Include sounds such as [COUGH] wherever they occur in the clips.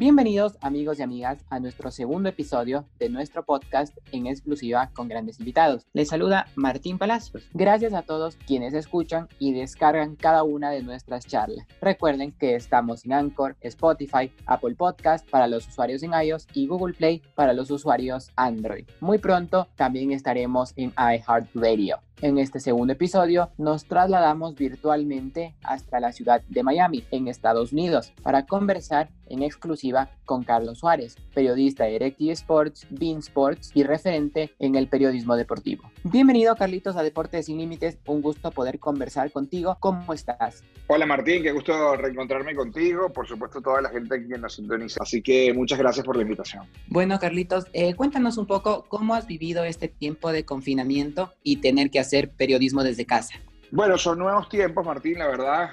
Bienvenidos amigos y amigas a nuestro segundo episodio de nuestro podcast en exclusiva con grandes invitados. Les saluda Martín Palacios. Gracias a todos quienes escuchan y descargan cada una de nuestras charlas. Recuerden que estamos en Anchor, Spotify, Apple Podcast para los usuarios en iOS y Google Play para los usuarios Android. Muy pronto también estaremos en iHeartRadio. En este segundo episodio nos trasladamos virtualmente hasta la ciudad de Miami, en Estados Unidos, para conversar en exclusiva con Carlos Suárez, periodista de Directive Sports, Bean Sports y referente en el periodismo deportivo. Bienvenido Carlitos a Deportes Sin Límites, un gusto poder conversar contigo. ¿Cómo estás? Hola Martín, qué gusto reencontrarme contigo, por supuesto toda la gente que nos sintoniza. Así que muchas gracias por la invitación. Bueno Carlitos, eh, cuéntanos un poco cómo has vivido este tiempo de confinamiento y tener que hacer periodismo desde casa. Bueno, son nuevos tiempos Martín, la verdad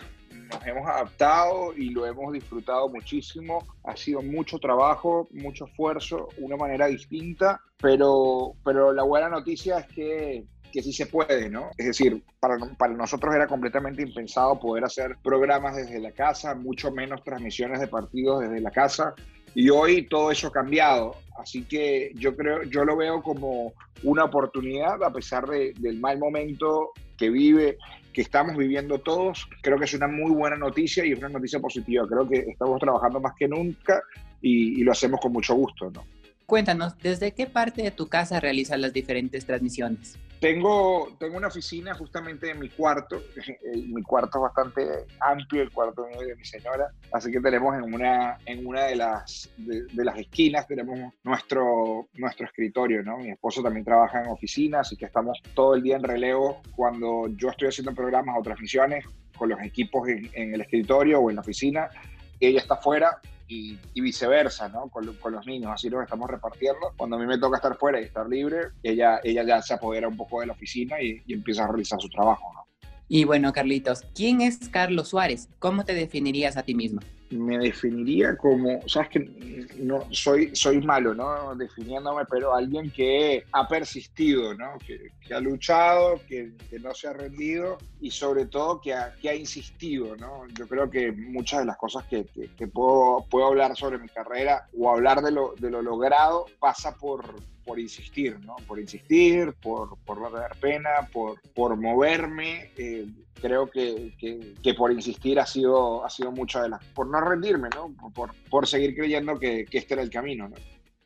nos hemos adaptado y lo hemos disfrutado muchísimo. Ha sido mucho trabajo, mucho esfuerzo, una manera distinta, pero, pero la buena noticia es que, que sí se puede, ¿no? Es decir, para, para nosotros era completamente impensado poder hacer programas desde la casa, mucho menos transmisiones de partidos desde la casa. Y hoy todo eso ha cambiado. Así que yo creo, yo lo veo como una oportunidad, a pesar de, del mal momento que vive que estamos viviendo todos, creo que es una muy buena noticia y es una noticia positiva. Creo que estamos trabajando más que nunca y, y lo hacemos con mucho gusto, ¿no? Cuéntanos, ¿desde qué parte de tu casa realizas las diferentes transmisiones? Tengo, tengo una oficina justamente en mi cuarto. [LAUGHS] mi cuarto es bastante amplio, el cuarto de mi señora. Así que tenemos en una, en una de, las, de, de, las esquinas, tenemos nuestro, nuestro escritorio. ¿no? Mi esposo también trabaja en oficina, así que estamos todo el día en relevo cuando yo estoy haciendo programas o transmisiones con los equipos en, en el escritorio o en la oficina. Ella está afuera y, viceversa, ¿no? Con, los niños, así nos estamos repartiendo. Cuando a mí me toca estar fuera y estar libre, ella, ella ya se apodera un poco de la oficina y, y empieza a realizar su trabajo, ¿no? Y bueno, Carlitos, ¿quién es Carlos Suárez? ¿Cómo te definirías a ti mismo? Me definiría como, sabes que no soy, soy malo, ¿no? Definiéndome, pero alguien que ha persistido, ¿no? Que, ha luchado, que, no se ha rendido y sobre todo que ha, que ha insistido, ¿no? Yo creo que muchas de las cosas que, que puedo, puedo hablar sobre mi carrera o hablar de lo, de lo logrado pasa por, por insistir, ¿no? Por insistir, por, por no tener pena, por, por moverme. Eh, creo que, que, que, por insistir ha sido, ha sido mucho de las... Por no rendirme, ¿no? Por, por seguir creyendo que, que este era el camino, ¿no?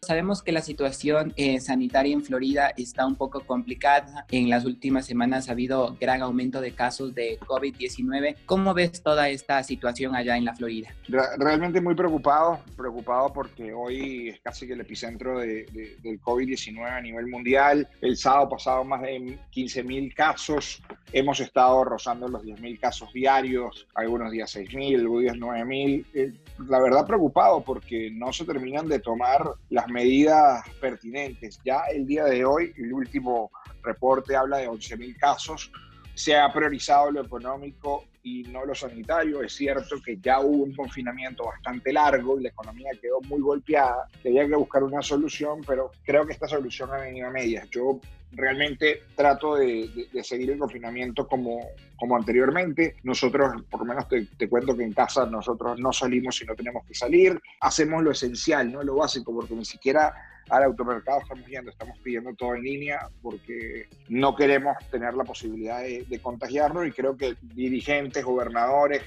Sabemos que la situación eh, sanitaria en Florida está un poco complicada. En las últimas semanas ha habido gran aumento de casos de COVID-19. ¿Cómo ves toda esta situación allá en la Florida? Realmente muy preocupado, preocupado porque hoy es casi que el epicentro de, de, del COVID-19 a nivel mundial. El sábado pasado más de 15 mil casos. Hemos estado rozando los 10 mil casos diarios, algunos días 6 mil, algunos días 9 mil. Eh, la verdad preocupado porque no se terminan de tomar las medidas pertinentes. Ya el día de hoy, el último reporte habla de 11.000 casos. Se ha priorizado lo económico y no lo sanitario. Es cierto que ya hubo un confinamiento bastante largo y la economía quedó muy golpeada. Tenía que buscar una solución, pero creo que esta solución ha venido a medias. Yo realmente trato de, seguir el confinamiento como, como anteriormente. Nosotros, por lo menos te, te, cuento que en casa nosotros no salimos si no tenemos que salir. Hacemos lo esencial, no lo básico, porque ni siquiera al automercado estamos yendo, estamos pidiendo todo en línea porque no queremos tener la posibilidad de, contagiarnos y creo que dirigentes, gobernadores,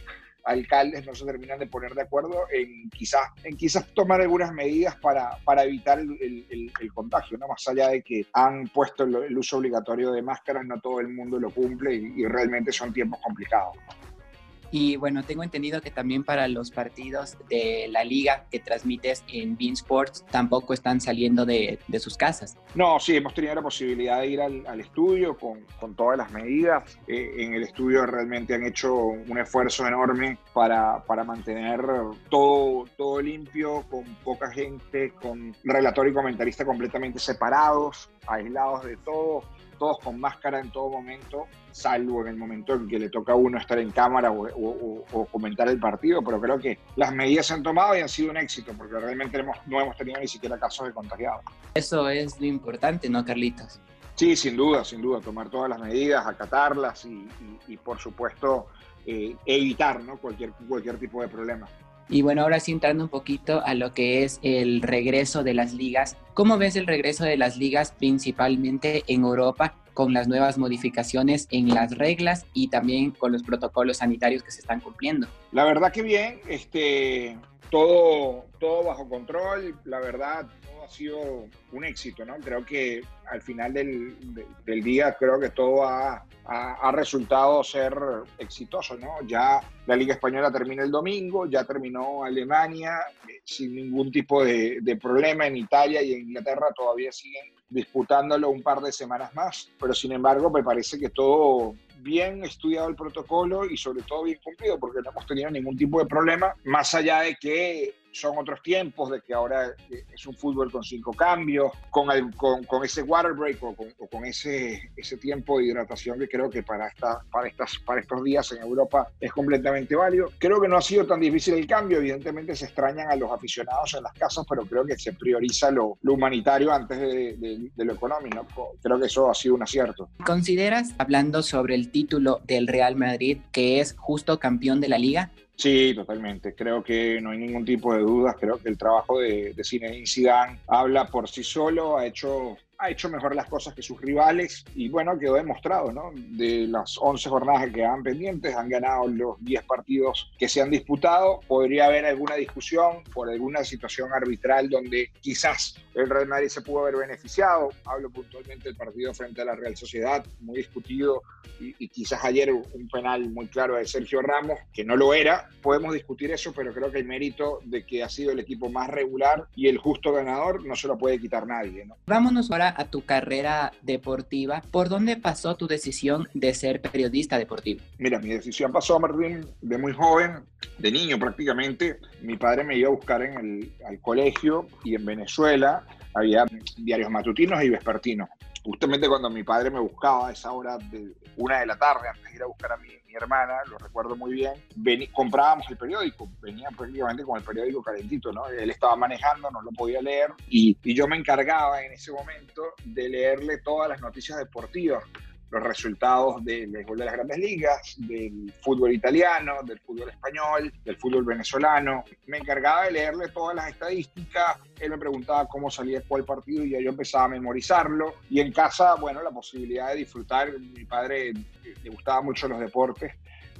alcaldes no se terminan de poner de acuerdo en quizás, en quizás tomar algunas medidas para, para evitar el, contagio, ¿no? Más allá de que han puesto el, uso obligatorio de máscaras, no todo el mundo lo cumple y, y realmente son tiempos complicados. Y bueno, tengo entendido que también para los partidos de la liga que transmites en Bean Sports tampoco están saliendo de, sus casas. No, sí, hemos tenido la posibilidad de ir al, estudio con, todas las medidas. Eh, en el estudio realmente han hecho un esfuerzo enorme para, para mantener todo, todo limpio, con poca gente, con relator y comentarista completamente separados, aislados de todo todos con máscara en todo momento, salvo en el momento en que le toca a uno estar en cámara o, o, o, comentar el partido, pero creo que las medidas se han tomado y han sido un éxito, porque realmente hemos, no hemos tenido ni siquiera casos de contagiados. Eso es lo importante, ¿no, Carlitos? Sí, sin duda, sin duda, tomar todas las medidas, acatarlas y, y, y por supuesto, eh, evitar ¿no? cualquier, cualquier tipo de problema. Y bueno, ahora sí entrando un poquito a lo que es el regreso de las ligas. ¿Cómo ves el regreso de las ligas principalmente en Europa con las nuevas modificaciones en las reglas y también con los protocolos sanitarios que se están cumpliendo? La verdad que bien, este, todo, todo bajo control, la verdad, todo ha sido un éxito, ¿no? Creo que al final del, día, creo que todo ha, ha, resultado ser exitoso, ¿no? Ya la Liga Española termina el domingo, ya terminó Alemania eh, sin ningún tipo de, de problema, en Italia y en Inglaterra todavía siguen disputándolo un par de semanas más, pero sin embargo me parece que todo bien estudiado el protocolo y sobre todo bien cumplido, porque no hemos tenido ningún tipo de problema, más allá de que son otros tiempos, de que ahora eh, es un fútbol con cinco cambios, con, el, con, con ese water break o con, con, ese, ese tiempo de hidratación que creo que para, esta, para, estas, para estos días en Europa es completamente válido. Creo que no ha sido tan difícil el cambio, evidentemente se extrañan a los aficionados en las casas, pero creo que se prioriza lo, lo humanitario antes de, de, de, lo económico. Creo que eso ha sido un acierto. ¿Consideras, hablando sobre el título del Real Madrid, que es justo campeón de la liga? Sí, totalmente. Creo que no hay ningún tipo de dudas. Creo que el trabajo de, de Zinedine Zidane habla por sí solo. Ha hecho ha hecho mejor las cosas que sus rivales y bueno, quedó demostrado, ¿no? De las 11 jornadas que quedaban pendientes, han ganado los 10 partidos que se han disputado. Podría haber alguna discusión por alguna situación arbitral donde quizás el Real Madrid se pudo haber beneficiado. Hablo puntualmente del partido frente a la Real Sociedad, muy discutido y, y quizás ayer un penal muy claro de Sergio Ramos, que no lo era. Podemos discutir eso, pero creo que el mérito de que ha sido el equipo más regular y el justo ganador no se lo puede quitar nadie, ¿no? Vámonos ahora a tu carrera deportiva, ¿por dónde pasó tu decisión de ser periodista deportivo? Mira, mi decisión pasó, Martín, de muy joven, de niño prácticamente. Mi padre me iba a buscar en el al colegio y en Venezuela había diarios matutinos y vespertinos. Justamente cuando mi padre me buscaba a esa hora de una de la tarde, antes de ir a buscar a mi, hermana, lo recuerdo muy bien, vení, comprábamos el periódico, venía prácticamente con el periódico calentito, ¿no? Él estaba manejando, no lo podía leer y, y yo me encargaba en ese momento de leerle todas las noticias deportivas los resultados del béisbol de las grandes ligas, del fútbol italiano, del fútbol español, del fútbol venezolano. Me encargaba de leerle todas las estadísticas, él me preguntaba cómo salía cuál partido y yo empezaba a memorizarlo. Y en casa, bueno, la posibilidad de disfrutar, mi padre le gustaba mucho los deportes,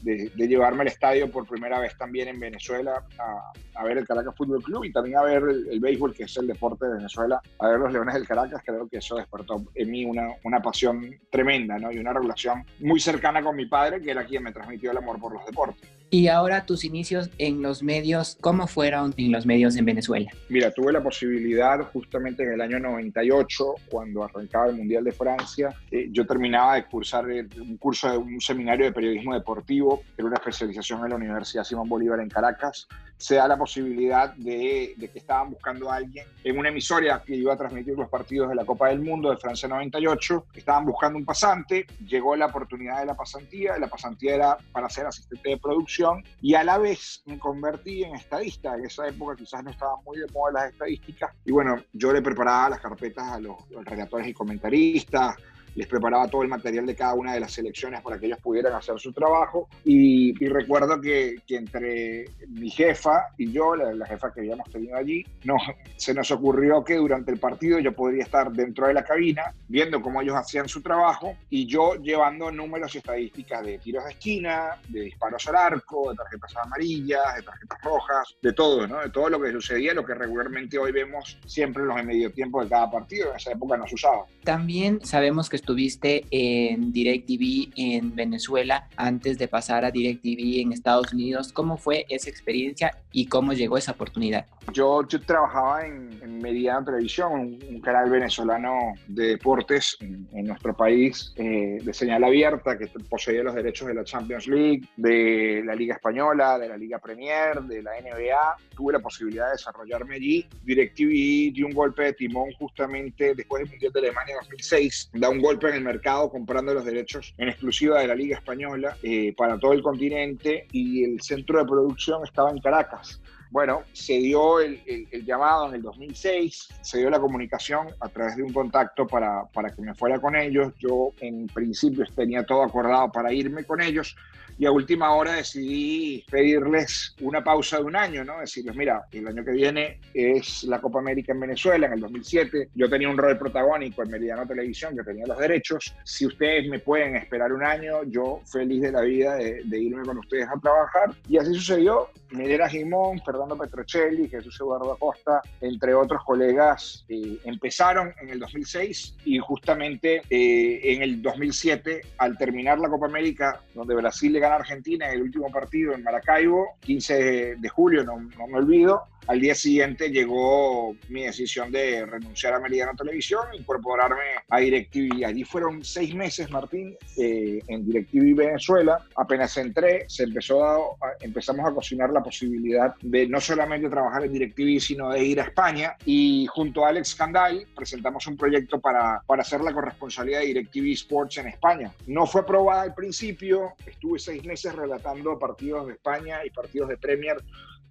de, de, llevarme al estadio por primera vez también en Venezuela a, ver el Caracas Fútbol Club y también a ver el, el, béisbol, que es el deporte de Venezuela, a ver los Leones del Caracas. Creo que eso despertó en mí una, una pasión tremenda ¿no? y una relación muy cercana con mi padre, que era quien me transmitió el amor por los deportes. Y ahora tus inicios en los medios, ¿cómo fueron en los medios en Venezuela? Mira, tuve la posibilidad justamente en el año 98, cuando arrancaba el Mundial de Francia, eh, yo terminaba de cursar un curso de un seminario de periodismo deportivo, que era una especialización en la Universidad Simón Bolívar en Caracas. Se da la posibilidad de, de que estaban buscando a alguien en una emisora que iba a transmitir los partidos de la Copa del Mundo de Francia 98. Estaban buscando un pasante, llegó la oportunidad de la pasantía, la pasantía era para ser asistente de producción y a la vez me convertí en estadista. En esa época quizás no estaban muy de moda las estadísticas. Y bueno, yo le preparaba las carpetas a los, los redactores y comentaristas, les preparaba todo el material de cada una de las selecciones para que ellos pudieran hacer su trabajo. Y, y recuerdo que, que, entre mi jefa y yo, la, la, jefa que habíamos tenido allí, no, se nos ocurrió que durante el partido yo podría estar dentro de la cabina viendo cómo ellos hacían su trabajo y yo llevando números y estadísticas de tiros de esquina, de disparos al arco, de tarjetas amarillas, de tarjetas rojas, de todo, ¿no? De todo lo que sucedía, lo que regularmente hoy vemos siempre en los medio tiempo de cada partido. En esa época no se usaba. También sabemos que estuviste en DirecTV en Venezuela antes de pasar a DirecTV en Estados Unidos. ¿Cómo fue esa experiencia y cómo llegó esa oportunidad? Yo, yo trabajaba en, en Televisión, un, un, canal venezolano de deportes en, en nuestro país, eh, de señal abierta, que poseía los derechos de la Champions League, de la Liga Española, de la Liga Premier, de la NBA. Tuve la posibilidad de desarrollarme allí. DirecTV dio un golpe de timón justamente después del Mundial de Alemania 2006, da un golpe en el mercado comprando los derechos en exclusiva de la Liga Española eh, para todo el continente y el centro de producción estaba en Caracas. Bueno, se dio el, el, el, llamado en el 2006, se dio la comunicación a través de un contacto para, para que me fuera con ellos. Yo en principio tenía todo acordado para irme con ellos, y a última hora decidí pedirles una pausa de un año, ¿no? Decirles, mira, el año que viene es la Copa América en Venezuela, en el 2007. Yo tenía un rol protagónico en Meridiano Televisión, que tenía los derechos. Si ustedes me pueden esperar un año, yo feliz de la vida de, irme con ustedes a trabajar. Y así sucedió. Milena Gimón, Fernando Petrocelli, Jesús Eduardo Acosta, entre otros colegas, eh, empezaron en el 2006 y justamente eh, en el 2007, al terminar la Copa América, donde Brasil le gana Argentina en el último partido en Maracaibo, 15 de, julio, no, no me olvido, al día siguiente llegó mi decisión de renunciar a Meridiano Televisión, incorporarme a DirecTV. Allí fueron seis meses, Martín, eh, en DirecTV Venezuela. Apenas entré, se empezó a, empezamos a cocinar la posibilidad de no solamente trabajar en DirecTV, sino de ir a España. Y junto a Alex Candal presentamos un proyecto para, para hacer la corresponsalía de DirecTV Sports en España. No fue aprobada al principio, estuve seis meses relatando partidos de España y partidos de Premier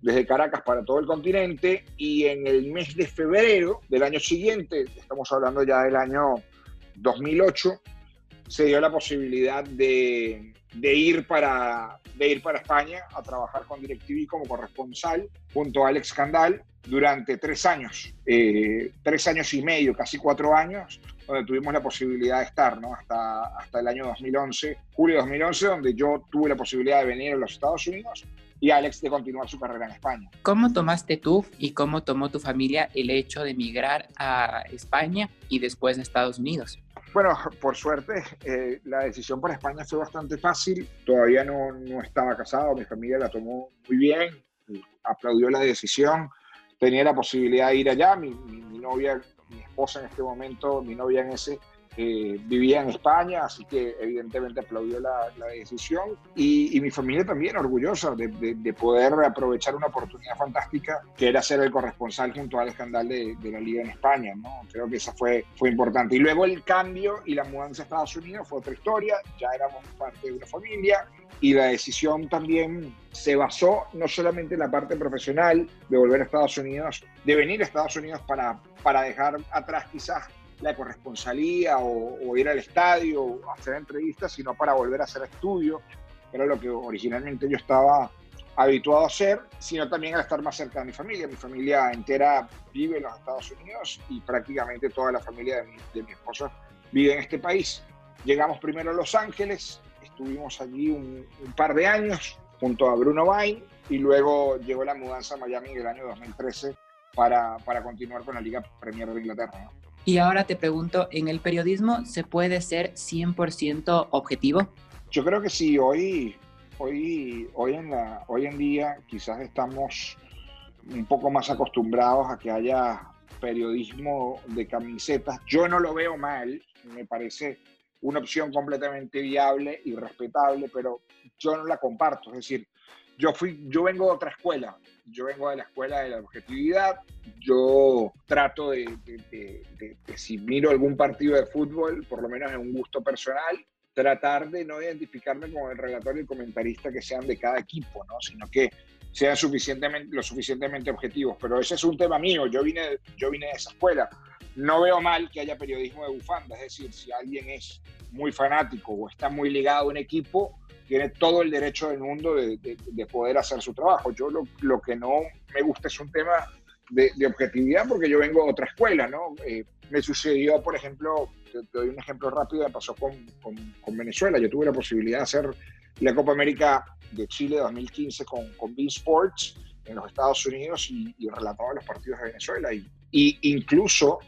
desde Caracas para todo el continente y en el mes de febrero del año siguiente, estamos hablando ya del año 2008, se dio la posibilidad de, de, ir, para, de ir para España a trabajar con DirecTV como corresponsal junto a Alex Candal durante tres años, eh, tres años y medio, casi cuatro años, donde tuvimos la posibilidad de estar, ¿no? Hasta, hasta el año 2011, julio de 2011, donde yo tuve la posibilidad de venir a los Estados Unidos y Alex de continuar su carrera en España. ¿Cómo tomaste tú y cómo tomó tu familia el hecho de emigrar a España y después a Estados Unidos? Bueno, por suerte, eh, la decisión para España fue bastante fácil. Todavía no, no estaba casado, mi familia la tomó muy bien, aplaudió la decisión. Tenía la posibilidad de ir allá. Mi, mi novia, mi esposa en este momento, mi novia en ese, eh, vivía en España, así que evidentemente aplaudió la, decisión y, mi familia también orgullosa de, poder aprovechar una oportunidad fantástica que era ser el corresponsal junto al escándalo de, la liga en España, ¿no? Creo que esa fue, fue importante. Y luego el cambio y la mudanza a Estados Unidos fue otra historia, ya éramos parte de una familia y la decisión también se basó no solamente en la parte profesional de volver a Estados Unidos, de venir a Estados Unidos para, para dejar atrás quizás la corresponsalía o, ir al estadio o hacer entrevistas, sino para volver a hacer estudio, era lo que originalmente yo estaba habituado a hacer, sino también a estar más cerca de mi familia. Mi familia entera vive en los Estados Unidos y prácticamente toda la familia de mi, de mi esposa vive en este país. Llegamos primero a Los Ángeles, estuvimos allí un, par de años junto a Bruno Bain y luego llegó la mudanza a Miami en el año 2013 para, para continuar con la Liga Premier de Inglaterra. Y ahora te pregunto, ¿en el periodismo se puede ser 100% objetivo? Yo creo que sí, hoy, hoy, hoy, en la, hoy en día quizás estamos un poco más acostumbrados a que haya periodismo de camisetas. Yo no lo veo mal, me parece una opción completamente viable y respetable, pero yo no la comparto. Es decir, yo, fui, yo vengo de otra escuela, yo vengo de la escuela de la objetividad, yo trato de, si miro algún partido de fútbol, por lo menos en un gusto personal, tratar de no identificarme con el relator y el comentarista que sean de cada equipo, ¿no? sino que sean suficientemente, lo suficientemente objetivos. Pero ese es un tema mío, yo vine, yo vine de esa escuela. No veo mal que haya periodismo de bufanda, es decir, si alguien es muy fanático o está muy ligado a un equipo, tiene todo el derecho del mundo de, poder hacer su trabajo. Yo lo, que no me gusta es un tema de, objetividad porque yo vengo de otra escuela, ¿no? Eh, me sucedió, por ejemplo, te, doy un ejemplo rápido, me pasó con, con, Venezuela. Yo tuve la posibilidad de hacer la Copa América de Chile 2015 con, con Bean Sports en los Estados Unidos y, y relataba los partidos de Venezuela. Y, y incluso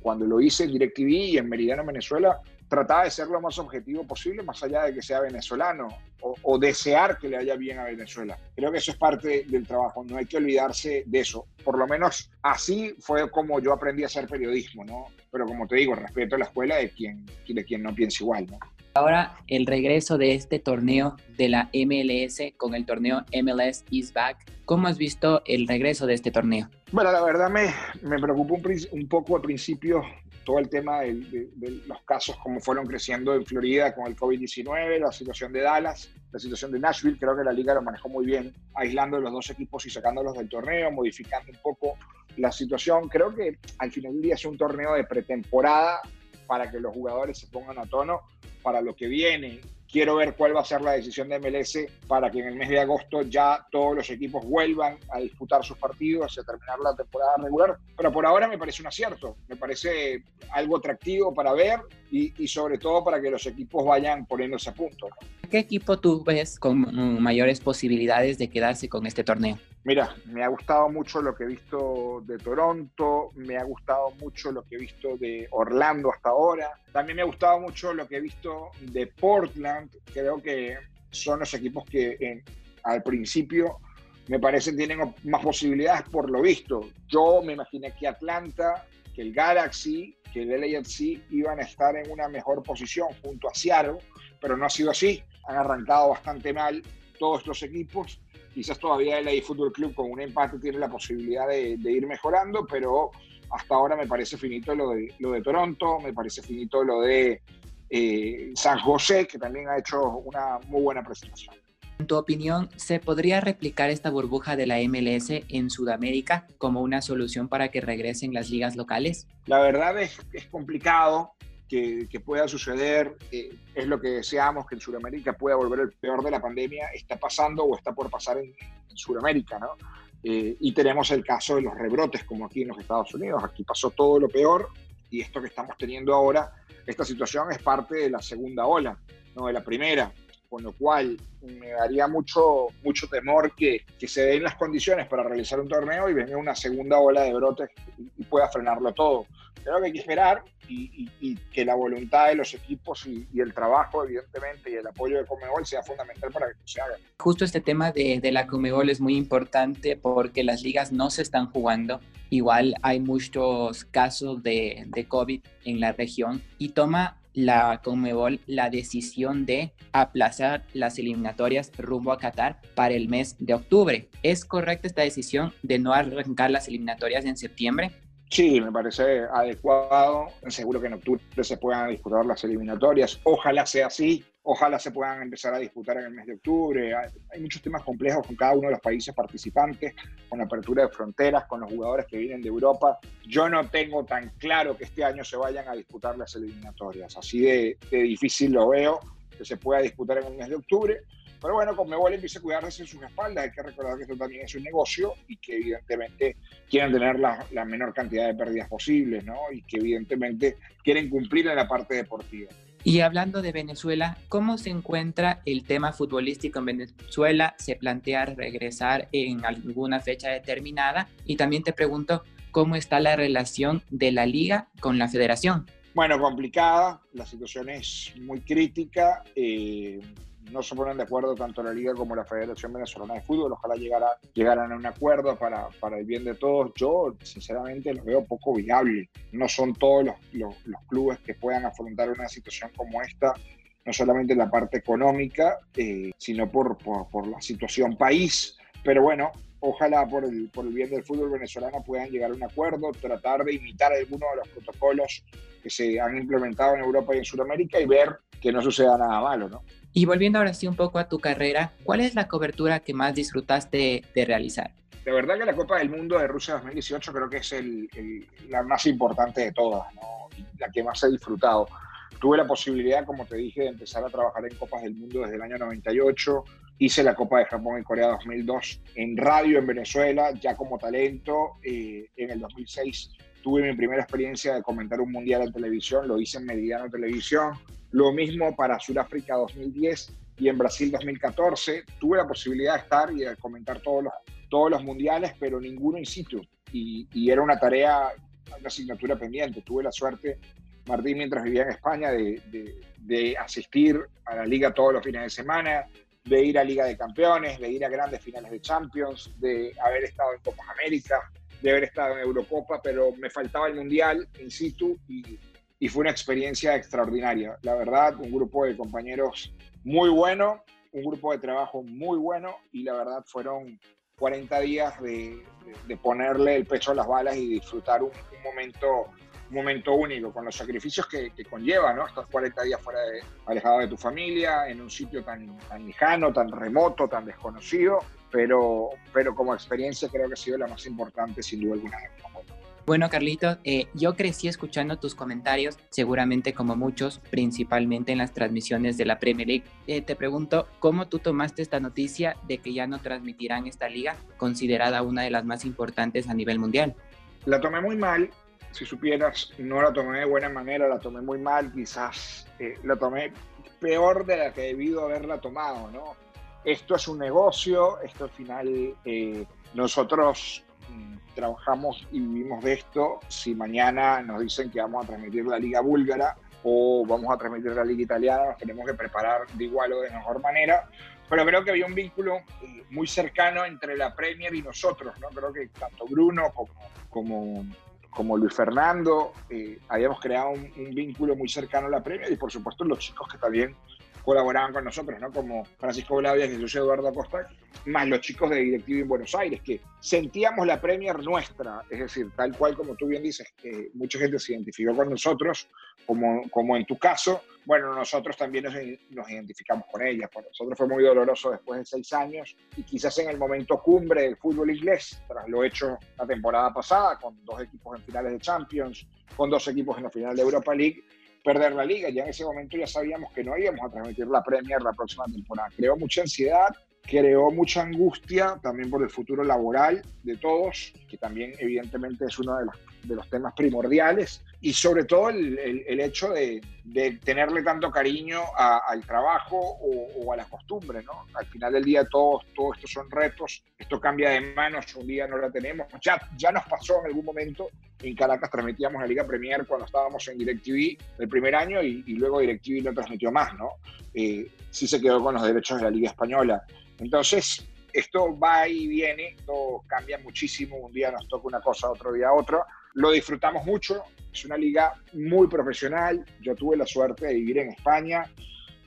cuando lo hice en DirecTV y en Meridiano, Venezuela, trataba de ser lo más objetivo posible, más allá de que sea venezolano o, desear que le haya bien a Venezuela. Creo que eso es parte del trabajo, no hay que olvidarse de eso. Por lo menos así fue como yo aprendí a hacer periodismo, ¿no? Pero como te digo, respeto a la escuela de quien, de quien no piensa igual, ¿no? Ahora el regreso de este torneo de la MLS con el torneo MLS is back. ¿Cómo has visto el regreso de este torneo? Bueno, la verdad me, me preocupó un, un poco al principio todo el tema de, los casos como fueron creciendo en Florida con el COVID-19, la situación de Dallas, la situación de Nashville, creo que la liga lo manejó muy bien, aislando los dos equipos y sacándolos del torneo, modificando un poco la situación. Creo que al final del día es un torneo de pretemporada para que los jugadores se pongan a tono para lo que viene. Quiero ver cuál va a ser la decisión de MLS para que en el mes de agosto ya todos los equipos vuelvan a disputar sus partidos y a terminar la temporada regular. Pero por ahora me parece un acierto, me parece algo atractivo para ver y, sobre todo para que los equipos vayan poniéndose a punto. ¿Qué equipo tú ves con mayores posibilidades de quedarse con este torneo? Mira, me ha gustado mucho lo que he visto de Toronto, me ha gustado mucho lo que he visto de Orlando hasta ahora, también me ha gustado mucho lo que he visto de Portland, creo que son los equipos que al principio me parecen tienen más posibilidades por lo visto. Yo me imaginé que Atlanta, que el Galaxy, que el LAFC iban a estar en una mejor posición junto a Seattle, pero no ha sido así. Han arrancado bastante mal todos los equipos Quizás todavía el Fútbol Club con un empate tiene la posibilidad de, ir mejorando, pero hasta ahora me parece finito lo de, lo de Toronto, me parece finito lo de eh, San José, que también ha hecho una muy buena presentación. En tu opinión, ¿se podría replicar esta burbuja de la MLS en Sudamérica como una solución para que regresen las ligas locales? La verdad es, es complicado que, pueda suceder, eh, es lo que deseamos, que en Sudamérica pueda volver el peor de la pandemia, está pasando o está por pasar en, Sudamérica, ¿no? Eh, y tenemos el caso de los rebrotes, como aquí en los Estados Unidos. Aquí pasó todo lo peor y esto que estamos teniendo ahora, esta situación es parte de la segunda ola, no de la primera con lo cual me daría mucho, mucho temor que, que, se den las condiciones para realizar un torneo y venga una segunda ola de brotes y, pueda frenarlo todo. Creo que hay que esperar y, y, que la voluntad de los equipos y, el trabajo, evidentemente, y el apoyo de Comebol sea fundamental para que se haga. Justo este tema de, de la Comebol es muy importante porque las ligas no se están jugando. Igual hay muchos casos de, de COVID en la región y toma la Conmebol la decisión de aplazar las eliminatorias rumbo a Qatar para el mes de octubre. ¿Es correcta esta decisión de no arrancar las eliminatorias en septiembre? Sí, me parece adecuado. Seguro que en octubre se puedan disputar las eliminatorias. Ojalá sea así. Ojalá se puedan empezar a disputar en el mes de octubre. Hay muchos temas complejos con cada uno de los países participantes, con la apertura de fronteras, con los jugadores que vienen de Europa. Yo no tengo tan claro que este año se vayan a disputar las eliminatorias. Así de, difícil lo veo que se pueda disputar en el mes de octubre. Pero bueno, con Mebol empieza a cuidarse en sus espaldas. Hay que recordar que esto también es un negocio y que evidentemente quieren tener la, la menor cantidad de pérdidas posibles, ¿no? Y que evidentemente quieren cumplir en la parte deportiva. Y hablando de Venezuela, ¿cómo se encuentra el tema futbolístico en Venezuela? ¿Se plantea regresar en alguna fecha determinada? Y también te pregunto, ¿cómo está la relación de la liga con la federación? Bueno, complicada, la situación es muy crítica. Eh, no se ponen de acuerdo tanto la Liga como la Federación Venezolana de Fútbol. Ojalá llegara, llegaran a un acuerdo para, para el bien de todos. Yo, sinceramente, lo veo poco viable. No son todos los, los, clubes que puedan afrontar una situación como esta no solamente en la parte económica, eh, sino por, por, la situación país. Pero bueno, ojalá por el, por el bien del fútbol venezolano puedan llegar a un acuerdo, tratar de imitar algunos de los protocolos que se han implementado en Europa y en Sudamérica y ver que no suceda nada malo, ¿no? Y volviendo ahora sí un poco a tu carrera, ¿cuál es la cobertura que más disfrutaste de realizar? De verdad que la Copa del Mundo de Rusia 2018 creo que es el, la más importante de todas, ¿no? la que más he disfrutado. Tuve la posibilidad, como te dije, de empezar a trabajar en Copas del Mundo desde el año 98. Hice la Copa de Japón y Corea 2002 en radio en Venezuela, ya como talento. Eh, en el 2006 tuve mi primera experiencia de comentar un mundial en televisión, lo hice en Meridiano Televisión. Lo mismo para Sudáfrica 2010 y en Brasil 2014. Tuve la posibilidad de estar y de comentar todos los, todos los mundiales, pero ninguno in situ. Y, y era una tarea, una asignatura pendiente. Tuve la suerte, Martín, mientras vivía en España, de, de, de asistir a la liga todos los fines de semana, de ir a Liga de Campeones, de ir a grandes finales de Champions, de haber estado en Copas América, de haber estado en Eurocopa, pero me faltaba el Mundial in situ y y fue una experiencia extraordinaria. La verdad, un grupo de compañeros muy bueno, un grupo de trabajo muy bueno y la verdad fueron 40 días de, ponerle el pecho a las balas y disfrutar un, momento un momento único, con los sacrificios que, conlleva, ¿no? Estos 40 días fuera de, alejado de tu familia, en un sitio tan, tan lejano, tan remoto, tan desconocido, pero, pero como experiencia creo que ha sido la más importante sin duda alguna. Bueno, Carlitos, eh, yo crecí escuchando tus comentarios, seguramente como muchos, principalmente en las transmisiones de la Premier League. Eh, te pregunto, ¿cómo tú tomaste esta noticia de que ya no transmitirán esta liga, considerada una de las más importantes a nivel mundial? La tomé muy mal, si supieras, no la tomé de buena manera, la tomé muy mal, quizás eh, la tomé peor de la que debido haberla tomado, ¿no? Esto es un negocio, esto al final nosotros trabajamos y vivimos de esto, si mañana nos dicen que vamos a transmitir la liga búlgara o vamos a transmitir la liga italiana, nos tenemos que preparar de igual o de mejor manera. Pero creo que había un vínculo eh, muy cercano entre la Premier y nosotros, ¿no? Creo que tanto Bruno como, como, como Luis Fernando eh, habíamos creado un, vínculo muy cercano a la Premier y por supuesto los chicos que también colaboraban con nosotros, ¿no? Como Francisco Blavia y Jesús Eduardo Acosta, más los chicos de Directivo en Buenos Aires, que sentíamos la Premier nuestra, es decir, tal cual como tú bien dices, que mucha gente se identificó con nosotros, como, como en tu caso, bueno, nosotros también nos, nos identificamos con ella. Para nosotros fue muy doloroso después de seis años y quizás en el momento cumbre del fútbol inglés, tras lo hecho la temporada pasada, con dos equipos en finales de Champions, con dos equipos en la final de Europa League, perder la liga. Ya en ese momento ya sabíamos que no íbamos a transmitir la Premier la próxima temporada. Creó mucha ansiedad, creó mucha angustia también por el futuro laboral de todos, que también evidentemente es uno de los, temas primordiales, y sobre todo el, hecho de, tenerle tanto cariño al trabajo o, a las costumbres, ¿no? Al final del día todos todo estos son retos, esto cambia de manos, un día no la tenemos, ya, ya nos pasó en algún momento, en Caracas transmitíamos la Liga Premier cuando estábamos en DirecTV el primer año y, y luego DirecTV no transmitió más, ¿no? Eh, sí se quedó con los derechos de la Liga Española. Entonces, esto va y viene, esto cambia muchísimo, un día nos toca una cosa, otro día otra. Lo disfrutamos mucho, es una liga muy profesional, yo tuve la suerte de vivir en España,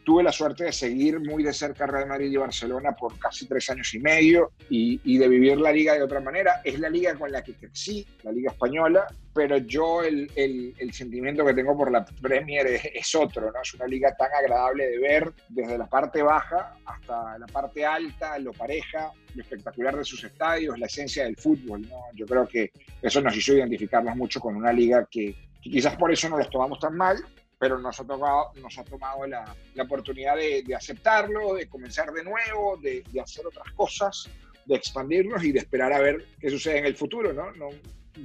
tuve la suerte de seguir muy de cerca Real Madrid y Barcelona por casi tres años y medio y, y, de vivir la liga de otra manera. Es la liga con la que crecí, la liga española, pero yo el, el, el sentimiento que tengo por la Premier es, es, otro, ¿no? Es una liga tan agradable de ver desde la parte baja hasta la parte alta, lo pareja, lo espectacular de sus estadios, la esencia del fútbol, ¿no? Yo creo que eso nos hizo identificarnos mucho con una liga que, que quizás por eso no los tomamos tan mal, pero nos ha, tocado, nos ha tomado la, la oportunidad de, de, aceptarlo, de comenzar de nuevo, de, de, hacer otras cosas, de expandirnos y de esperar a ver qué sucede en el futuro. ¿no? no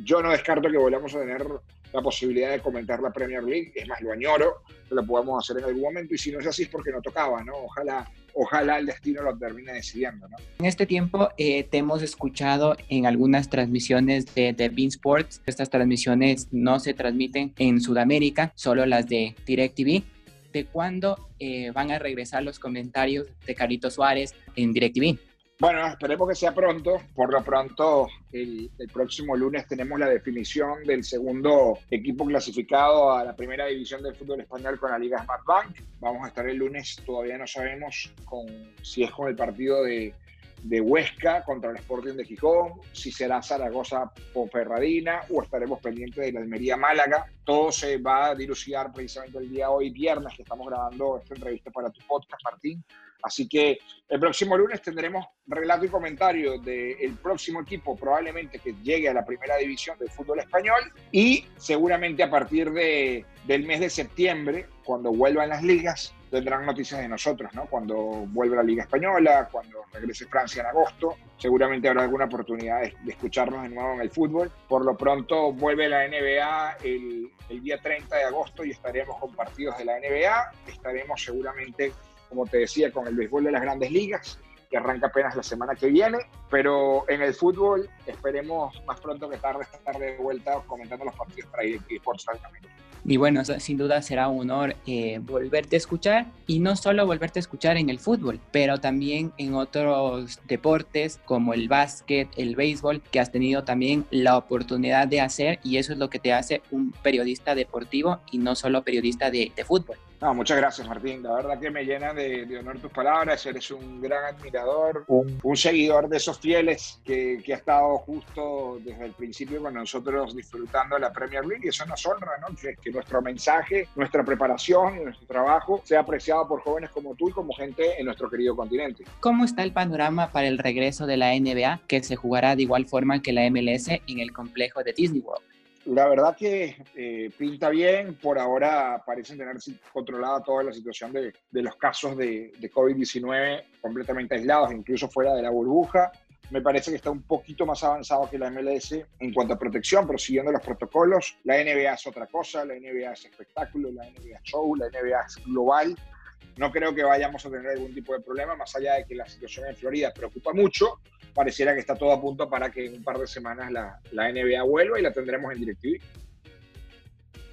yo no descarto que volvamos a tener la posibilidad de comentar la Premier League, es más, lo añoro, que lo podamos hacer en algún momento y si no es así es porque no tocaba, ¿no? Ojalá ojalá el destino lo termine decidiendo. ¿no? En este tiempo eh, te hemos escuchado en algunas transmisiones de, de Bean Sports. Estas transmisiones no se transmiten en Sudamérica, solo las de DirecTV. ¿De cuándo eh, van a regresar los comentarios de Carito Suárez en DirecTV? Bueno, esperemos que sea pronto. Por lo pronto, el, el, próximo lunes tenemos la definición del segundo equipo clasificado a la primera división del fútbol español con la Liga Smart Bank. Vamos a estar el lunes, todavía no sabemos con, si es con el partido de, de Huesca contra el Sporting de Gijón, si será Zaragoza o Ferradina o estaremos pendientes de la Almería Málaga. Todo se va a dilucidar precisamente el día hoy, viernes, que estamos grabando esta entrevista para tu podcast, Martín. Así que el próximo lunes tendremos relato y comentario del próximo equipo, probablemente que llegue a la primera división del fútbol español y seguramente a partir de, del mes de septiembre, cuando vuelvan las ligas, tendrán noticias de nosotros, ¿no? Cuando vuelva la Liga Española, cuando regrese Francia en agosto, seguramente habrá alguna oportunidad de, escucharnos de nuevo en el fútbol. Por lo pronto vuelve la NBA el, día 30 de agosto y estaremos con partidos de la NBA, estaremos seguramente como te decía, con el béisbol de las grandes ligas, que arranca apenas la semana que viene, pero en el fútbol esperemos más pronto que tarde estar de vuelta comentando los partidos para ir por también. Y bueno, sin duda será un honor eh, volverte a escuchar y no solo volverte a escuchar en el fútbol, pero también en otros deportes como el básquet, el béisbol, que has tenido también la oportunidad de hacer y eso es lo que te hace un periodista deportivo y no solo periodista de, de fútbol. No, muchas gracias Martín, la verdad que me llena de, de honor tus palabras, eres un gran admirador, un, un seguidor de esos fieles que, que, ha estado justo desde el principio con nosotros disfrutando la Premier League y eso nos honra, ¿no? Que, que nuestro mensaje, nuestra preparación y nuestro trabajo sea apreciado por jóvenes como tú y como gente en nuestro querido continente. ¿Cómo está el panorama para el regreso de la NBA que se jugará de igual forma que la MLS en el complejo de Disney World? La verdad que eh, pinta bien, por ahora parecen tener controlada toda la situación de, de los casos de, de COVID-19 completamente aislados, incluso fuera de la burbuja. Me parece que está un poquito más avanzado que la MLS en cuanto a protección, pero siguiendo los protocolos. La NBA es otra cosa, la NBA es espectáculo, la NBA es show, la NBA es global. No creo que vayamos a tener algún tipo de problema, más allá de que la situación en Florida preocupa mucho. Pareciera que está todo a punto para que en un par de semanas la, la NBA vuelva y la tendremos en DirecTV.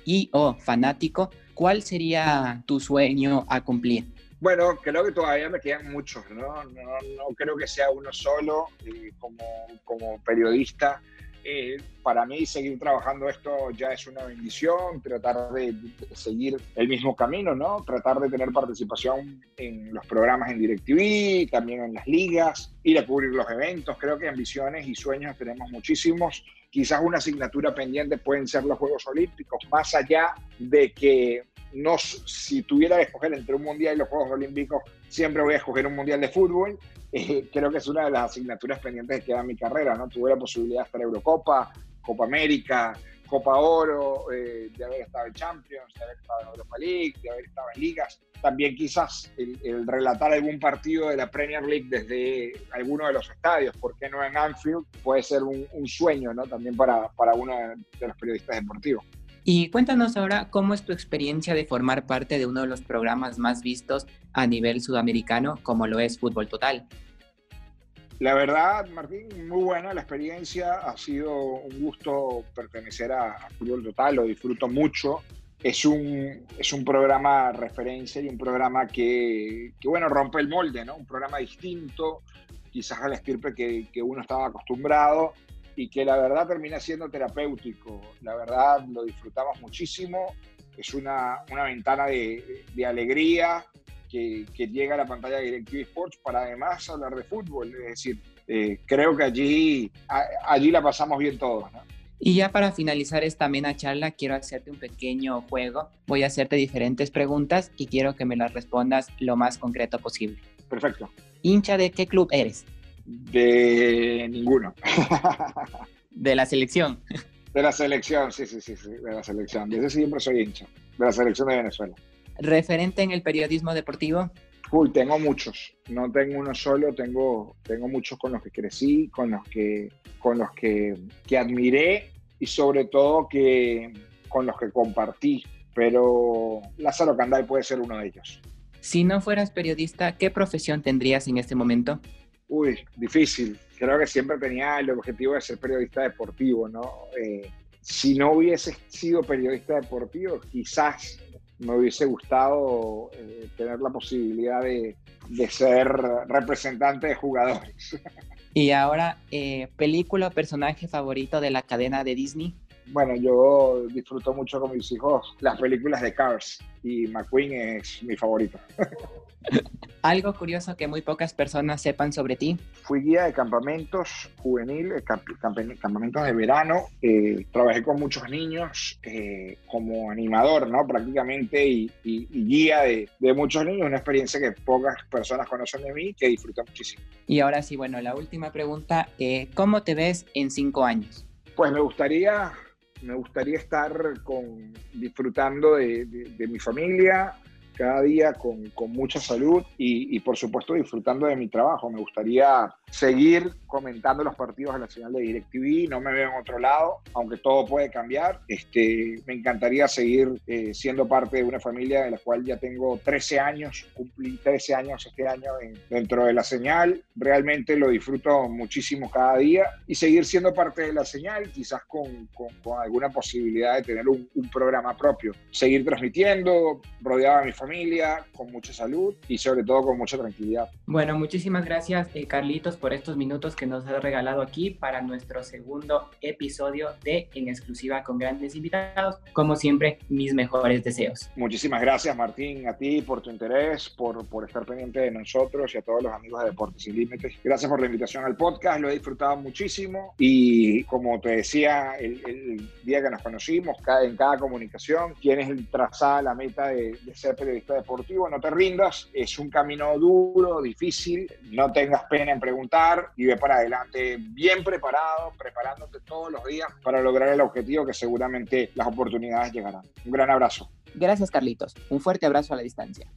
Y, oh, fanático, ¿cuál sería tu sueño a cumplir? Bueno, creo que todavía me quedan muchos, ¿no? No, no creo que sea uno solo eh, como, como periodista. Eh, para mí seguir trabajando esto ya es una bendición, tratar de, seguir el mismo camino, ¿no? Tratar de tener participación en los programas en DirecTV, también en las ligas, ir a cubrir los eventos. Creo que ambiciones y sueños tenemos muchísimos. Quizás una asignatura pendiente pueden ser los Juegos Olímpicos, más allá de que no, si tuviera que escoger entre un mundial y los Juegos Olímpicos, siempre voy a escoger un mundial de fútbol. [LAUGHS] Eh, creo que es una de las asignaturas pendientes que queda en mi carrera, ¿no? Tuve la posibilidad de estar Eurocopa, Copa América, Copa Oro, eh, de haber estado en Champions, de haber estado en Europa League, de haber estado en ligas. También quizás el, el, relatar algún partido de la Premier League desde alguno de los estadios, ¿por qué no en Anfield? Puede ser un, un sueño, ¿no? También para, para uno de los periodistas deportivos. Y cuéntanos ahora cómo es tu experiencia de formar parte de uno de los programas más vistos a nivel sudamericano, como lo es Fútbol Total. La verdad, Martín, muy buena la experiencia. Ha sido un gusto pertenecer a, a Fútbol Total, lo disfruto mucho. Es un, es un programa referencia y un programa que, bueno, rompe el molde, ¿no? Un programa distinto, quizás a la estirpe que, que uno estaba acostumbrado y que la verdad termina siendo terapéutico. La verdad lo disfrutamos muchísimo. Es una, una ventana de, de alegría que, que, llega a la pantalla de DirecTV Sports para además hablar de fútbol. Es decir, eh, creo que allí, a, allí la pasamos bien todos. ¿no? Y ya para finalizar esta amena charla, quiero hacerte un pequeño juego. Voy a hacerte diferentes preguntas y quiero que me las respondas lo más concreto posible. Perfecto. ¿Hincha de qué club eres? De ninguno. ¿De la selección? De la selección, sí, sí, sí, sí, de la selección. Desde siempre soy hincha. De la selección de Venezuela. ¿Referente en el periodismo deportivo? Uy, tengo muchos. No tengo uno solo, tengo, tengo muchos con los que crecí, con los que, con los que, que admiré y sobre todo que, con los que compartí. Pero Lázaro Canday puede ser uno de ellos. Si no fueras periodista, ¿qué profesión tendrías en este momento? Uy, difícil. Creo que siempre tenía el objetivo de ser periodista deportivo, ¿no? Eh, si no hubiese sido periodista deportivo, quizás me hubiese gustado eh, tener la posibilidad de, de, ser representante de jugadores. [LAUGHS] Y ahora, eh, ¿película o personaje favorito de la cadena de Disney? Bueno, yo disfruto mucho con mis hijos las películas de Cars y McQueen es mi favorito. [LAUGHS] Algo curioso que muy pocas personas sepan sobre ti. Fui guía de campamentos juveniles, camp campamentos de verano. Eh, trabajé con muchos niños eh, como animador, ¿no? Prácticamente y, y, y guía de, de, muchos niños. Una experiencia que pocas personas conocen de mí que disfruto muchísimo. Y ahora sí, bueno, la última pregunta. Eh, ¿Cómo te ves en cinco años? Pues me gustaría me gustaría estar con, disfrutando de, de, de mi familia, cada día con, con mucha salud y, y, por supuesto disfrutando de mi trabajo. Me gustaría seguir comentando los partidos de la señal de DirecTV, no me veo en otro lado, aunque todo puede cambiar. Este, me encantaría seguir eh, siendo parte de una familia de la cual ya tengo 13 años, cumplí 13 años este año en, dentro de la señal. Realmente lo disfruto muchísimo cada día y seguir siendo parte de la señal, quizás con, con, con alguna posibilidad de tener un, un, programa propio. Seguir transmitiendo, rodeado de mi familia, con mucha salud y sobre todo con mucha tranquilidad. Bueno, muchísimas gracias, eh, Carlitos, por estos minutos que nos has regalado aquí para nuestro segundo episodio de En exclusiva con grandes invitados. Como siempre, mis mejores deseos. Muchísimas gracias, Martín, a ti por tu interés, por, por estar pendiente de nosotros y a todos los amigos de Deportes Sin Límites. Gracias por la invitación al podcast, lo he disfrutado muchísimo y como te decía el, el día que nos conocimos, cada, en cada comunicación, tienes trazada la meta de, de ser periodista deportivo, no te rindas, es un camino duro, difícil, no tengas pena en preguntar y ve para adelante bien preparado, preparándote todos los días para lograr el objetivo que seguramente las oportunidades llegarán. Un gran abrazo. Gracias Carlitos. Un fuerte abrazo a la distancia.